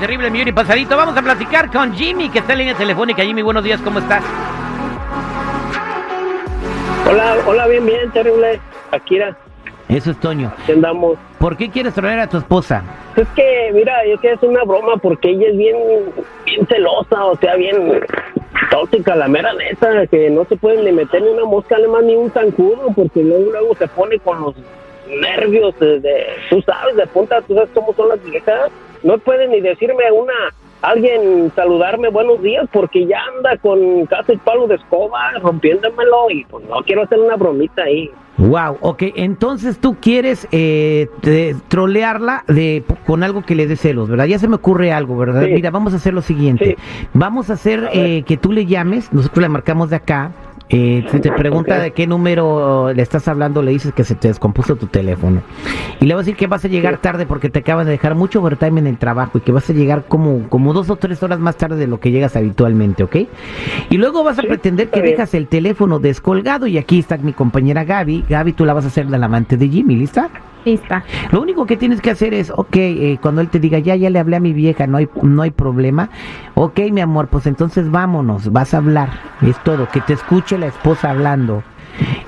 Terrible millón y pasadito. Vamos a platicar con Jimmy, que está en línea telefónica. Jimmy, buenos días, ¿cómo estás? Hola, hola, bien, bien, terrible. Akira, Eso es Toño. ¿qué andamos? ¿Por qué quieres traer a tu esposa? Es que, mira, yo que es una broma porque ella es bien, bien celosa, o sea, bien tóxica, la mera neta, que no se puede ni meter ni una mosca, ni más ni un zancudo, porque luego, luego se pone con los nervios de, de- tú sabes, de punta, tú sabes cómo son las viejas. No puede ni decirme una, alguien saludarme buenos días, porque ya anda con casi el palo de escoba, rompiéndomelo, y pues no quiero hacer una bromita ahí. Wow, ok, entonces tú quieres eh, te- trolearla de, con algo que le dé celos, ¿verdad? Ya se me ocurre algo, ¿verdad? Sí. Mira, vamos a hacer lo siguiente. Sí. Vamos a hacer A eh, que tú le llames, nosotros le marcamos de acá. Eh, si te pregunta de qué número le estás hablando, le dices que se te descompuso tu teléfono. Y le vas a decir que vas a llegar tarde porque te acabas de dejar mucho overtime en el trabajo y que vas a llegar como, como dos o tres horas más tarde de lo que llegas habitualmente, ¿ok? Y luego vas a Sí, pretender que bien. dejas el teléfono descolgado y aquí está mi compañera Gaby. Gaby, tú la vas a hacer del amante de Jimmy, ¿lista? Lista. Lo único que tienes que hacer es, ok, eh, cuando él te diga, ya, ya le hablé a mi vieja, no hay, no hay problema. Ok, mi amor, pues entonces vámonos, vas a hablar. Es todo, que te escuche la esposa hablando.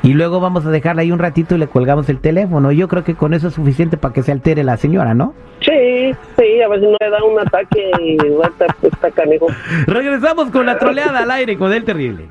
Y luego vamos a dejarla ahí un ratito y le colgamos el teléfono. Yo creo que con eso es suficiente para que se altere la señora, ¿no? Sí, sí, a ver si no le da un ataque y va a estar está canijo. Regresamos con la troleada al aire con el terrible.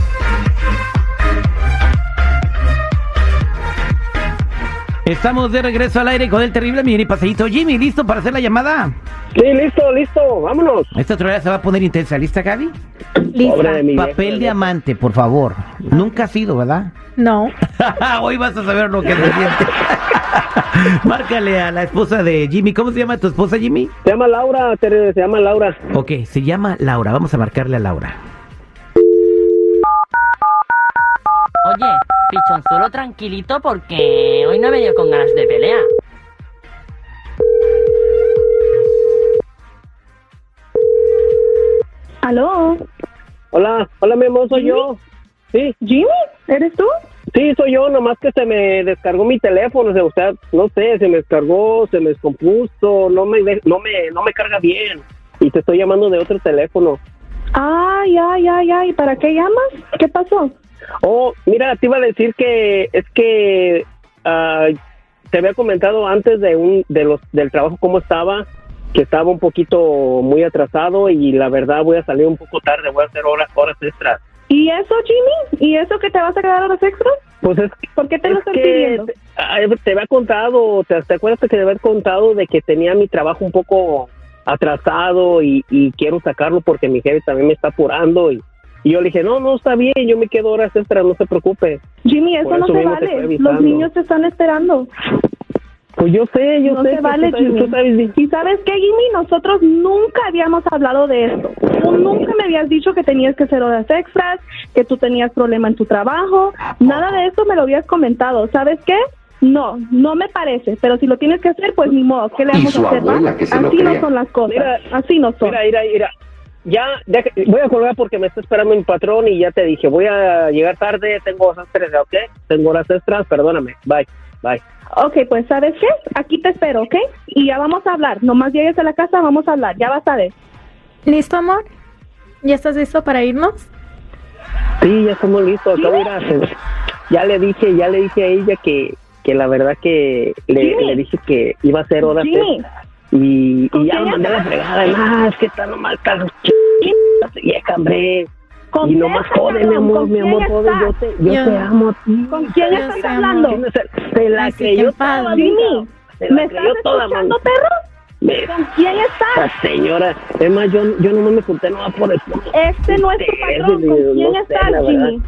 Estamos de regreso al aire con el terrible millón y pasadito. Jimmy, ¿listo para hacer la llamada? Sí, listo, listo, vámonos. Esta troleada se va a poner intensa. ¿Lista, Gaby? Lista. De Papel vieja, diamante, por favor. Nunca ha sido, ¿verdad? No. Hoy vas a saber lo que se siente. Márcale a la esposa de Jimmy. ¿Cómo se llama tu esposa, Jimmy? Se llama Laura, se llama Laura. Ok, se llama Laura. Vamos a marcarle a Laura. Oye, pichonzuelo tranquilito porque hoy no he venido con ganas de pelea. ¿Aló? Hola, hola, mi amor, soy yo. Sí, ¿Jimmy? ¿Eres tú? sí, soy yo, nomás que se me descargó mi teléfono, o sea, no sé, se me descargó, se me descompuso, no me, no me, no me carga bien. Y te estoy llamando de otro teléfono. Ay, ay, ay, ay. ¿Para qué llamas? ¿Qué pasó? Oh, mira, te iba a decir que es que ah, te había comentado antes de un de los del trabajo cómo estaba, que estaba un poquito muy atrasado y la verdad voy a salir un poco tarde, voy a hacer horas horas extras. ¿Y eso, Jimmy? ¿Y eso que te vas a quedar horas extras? Pues es ¿Por qué te lo es están que pidiendo? te, ay, te había contado, te, te acuerdas que te había contado de que tenía mi trabajo un poco atrasado y, y quiero sacarlo porque mi jefe también me está apurando y, y yo le dije, no, no, está bien, yo me quedo horas extras, no se preocupe. Jimmy, eso no se vale. Los niños te están esperando. Pues yo sé, yo no sé. se vale, tú sabes- Jimmy. tú sabes bien. ¿Y sabes qué, Jimmy? Nosotros nunca habíamos hablado de esto. Tú nunca me habías dicho que tenías que hacer horas extras, que tú tenías problema en tu trabajo. Nada de eso me lo habías comentado. ¿Sabes qué? No, no me parece. Pero si lo tienes que hacer, pues ni modo. ¿Qué le vamos a hacer? Así no son las cosas. Mira, Así no son. Mira, mira, mira. Ya, voy a colgar porque me está esperando mi patrón y ya te dije, voy a llegar tarde, tengo horas extras, ¿ok? Tengo horas extras, perdóname. Bye, bye. Ok, pues ¿sabes qué? Aquí te espero, ¿ok? Y ya vamos a hablar. Nomás llegues a la casa, vamos a hablar. Ya vas a ver. ¿Listo, amor? ¿Ya estás listo para irnos? Sí, ya estamos listos. Acabo de ir a hacer- Ya le dije, ya le dije a ella que, que la verdad que le, le dije que iba a hacer horas extras. Y, ¿Con y ya me mandé la estás? fregada. No, es que está nomás, está los ch... vieja, hombre. ¿Con Y nomás jode, mi estás? amor, ¿Con mi amor, jode. Yo estás? te, yo Yo- te amo a ti. ¿Con quién estás hablando? se la creyó toda, la ¿me estás escuchando, perro? ¿Con quién estás? Esta señora, es más, yo, yo no me conté nada por el Este no es tu patrón. ¿Con quién estás, la. Jimmy?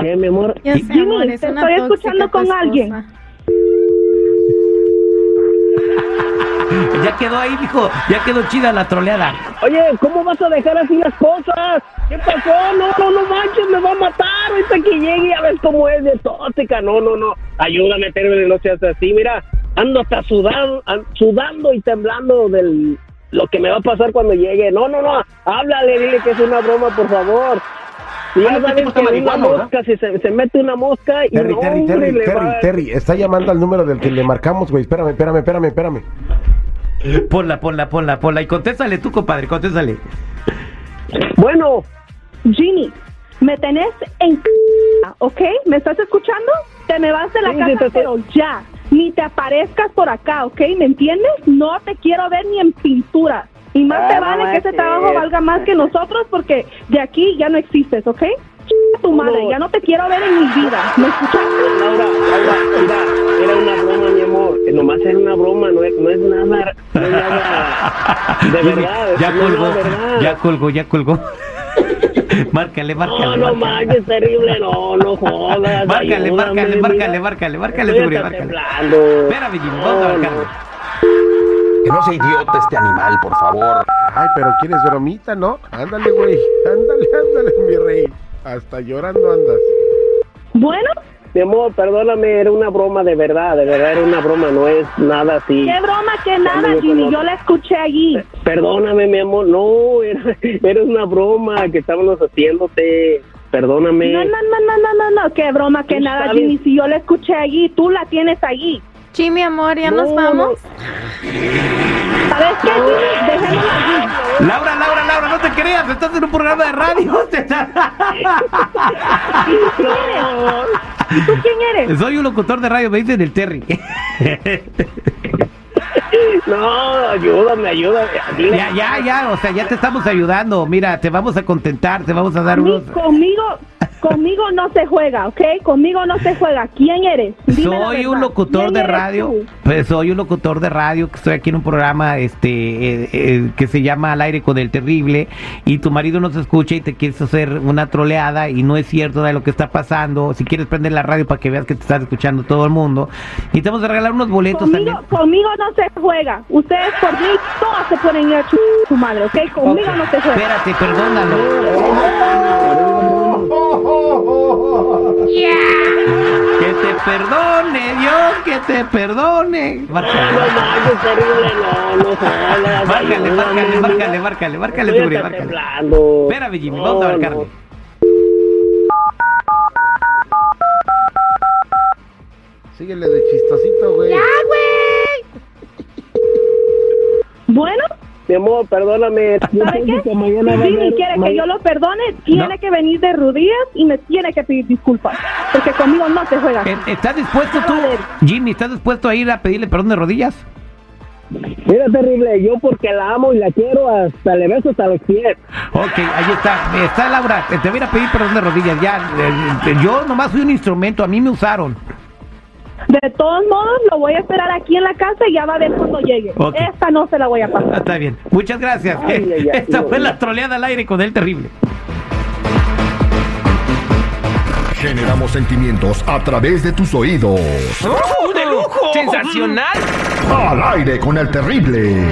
¿Qué, mi amor? Jimmy, te estoy escuchando con alguien. Ya quedó ahí, dijo, ya quedó chida la troleada. Oye, ¿cómo vas a dejar así las cosas? ¿Qué pasó? No, no, no manches, me va a matar ahorita que llegue, ya ves cómo es de tóxica. No, no, no. Ayúdame, Terrible, no seas así. Mira, ando hasta sudando, an- sudando y temblando del lo que me va a pasar cuando llegue. No, no, no. Háblale, dile que es una broma, por favor. Y ya sabes que una mosca, si se, se mete una mosca y Terry, no, Terry, hombre, Terry, Terry, va- Terry, está llamando al número del que le marcamos, güey. Espérame, espérame, espérame, espérame. Ponla, ponla, ponla, ponla. Y contéstale tú, compadre, contéstale. Bueno, Ginny, me tenés en c- ¿ok? ¿Me estás escuchando? Te me vas de la Sí, casa, te pero ya. Ni te aparezcas por acá, ¿ok? ¿Me entiendes? No te quiero ver ni en pintura. Y más Ah, te no vale que ese trabajo valga más que nosotros porque de aquí ya no existes, ¿ok? Ch- tu madre, ya no te quiero ver en mi vida. ¿Me escuchaste? Laura, Laura, mira, era una broma, mi amor. Nomás era una broma, no es, no nada, no es nada de Jimmy, verdad. ya no colgó, verdad. ya colgó, ya colgó. márcale, No, márcale. no márcale. manches, terrible, no, no jodas. Márcale, márcale, márcale, márcale, márcale, Estoy márcale. Espérame, Jimmy, vamos a No, marcarle. Que no sea idiota este animal, por favor. Ay, pero quieres bromita, ¿no? Ándale, güey. Ándale, ándale, mi rey. Hasta llorando andas. Bueno, Mi amor, perdóname, era una broma de verdad, de verdad era una broma, no es nada así. qué broma, que nada, color. Yo la escuché allí. Perdóname, mi amor, no, era, era una broma que estábamos haciéndote. Perdóname. No, no, no, no, no, no, no, qué broma, que nada, sabes- Ginny. Si yo la escuché allí, tú la tienes allí. Sí, mi amor, ya nos No, vamos. ¿Sabes qué, Ginny? Dejémosla allí. Laura, Laura, Laura, no te creas, estás en un programa de radio. No. ¿Y tú quién eres? Soy un locutor de radio, me dicen el Terry. No, ayúdame, ayúdame. Ya, ya, ya, o sea, ya te estamos ayudando. Mira, te vamos a contentar, te vamos a dar unos... conmigo, conmigo no se juega, ¿ok? Conmigo no se juega. ¿Quién eres? Dime Soy un locutor ¿Quién de radio, pues soy un locutor de radio que estoy aquí en un programa este eh, eh, que se llama Al aire con el terrible y tu marido nos escucha y te quieres hacer una troleada y no es cierto de lo que está pasando. Si quieres prender la radio para que veas que te estás escuchando todo el mundo y te vamos a regalar unos boletos Conmigo, también. conmigo no se juega. Ustedes por mí todas se pueden ir a su madre, ¿ok? Conmigo no se juega. Espérate, perdónalo. Perdone, Dios, que te perdone. No Márcale, terrible, no, no márcale, ayúdame, márcale. Espérame, Jimmy, vamos a marcarle. Síguele de chistosito, güey. Bueno, Mi amor, perdóname. ¿sabe qué? que mañana Si Jimmy quiere que yo lo perdone, tiene No. que venir de rodillas y me tiene que pedir disculpas. Porque conmigo no se juega. Eh, ¿Estás dispuesto tú. Jimmy, estás dispuesto a ir a pedirle perdón de rodillas? Mira, terrible, yo porque la amo y la quiero, hasta le beso hasta los pies. Ok, ahí está. Está Laura, te voy a ir a pedir perdón de rodillas. Ya, eh, yo nomás soy un instrumento, a mí me usaron. De todos modos, lo voy a esperar aquí en la casa y ya va a ver cuando llegue. Ok. Esta no se la voy a Ah, pasar. Está bien, muchas gracias. Ay, Esta fue la troleada al aire con el terrible. Generamos sentimientos a través de tus oídos. ¡De lujo! ¡Sensacional! Al aire con el terrible.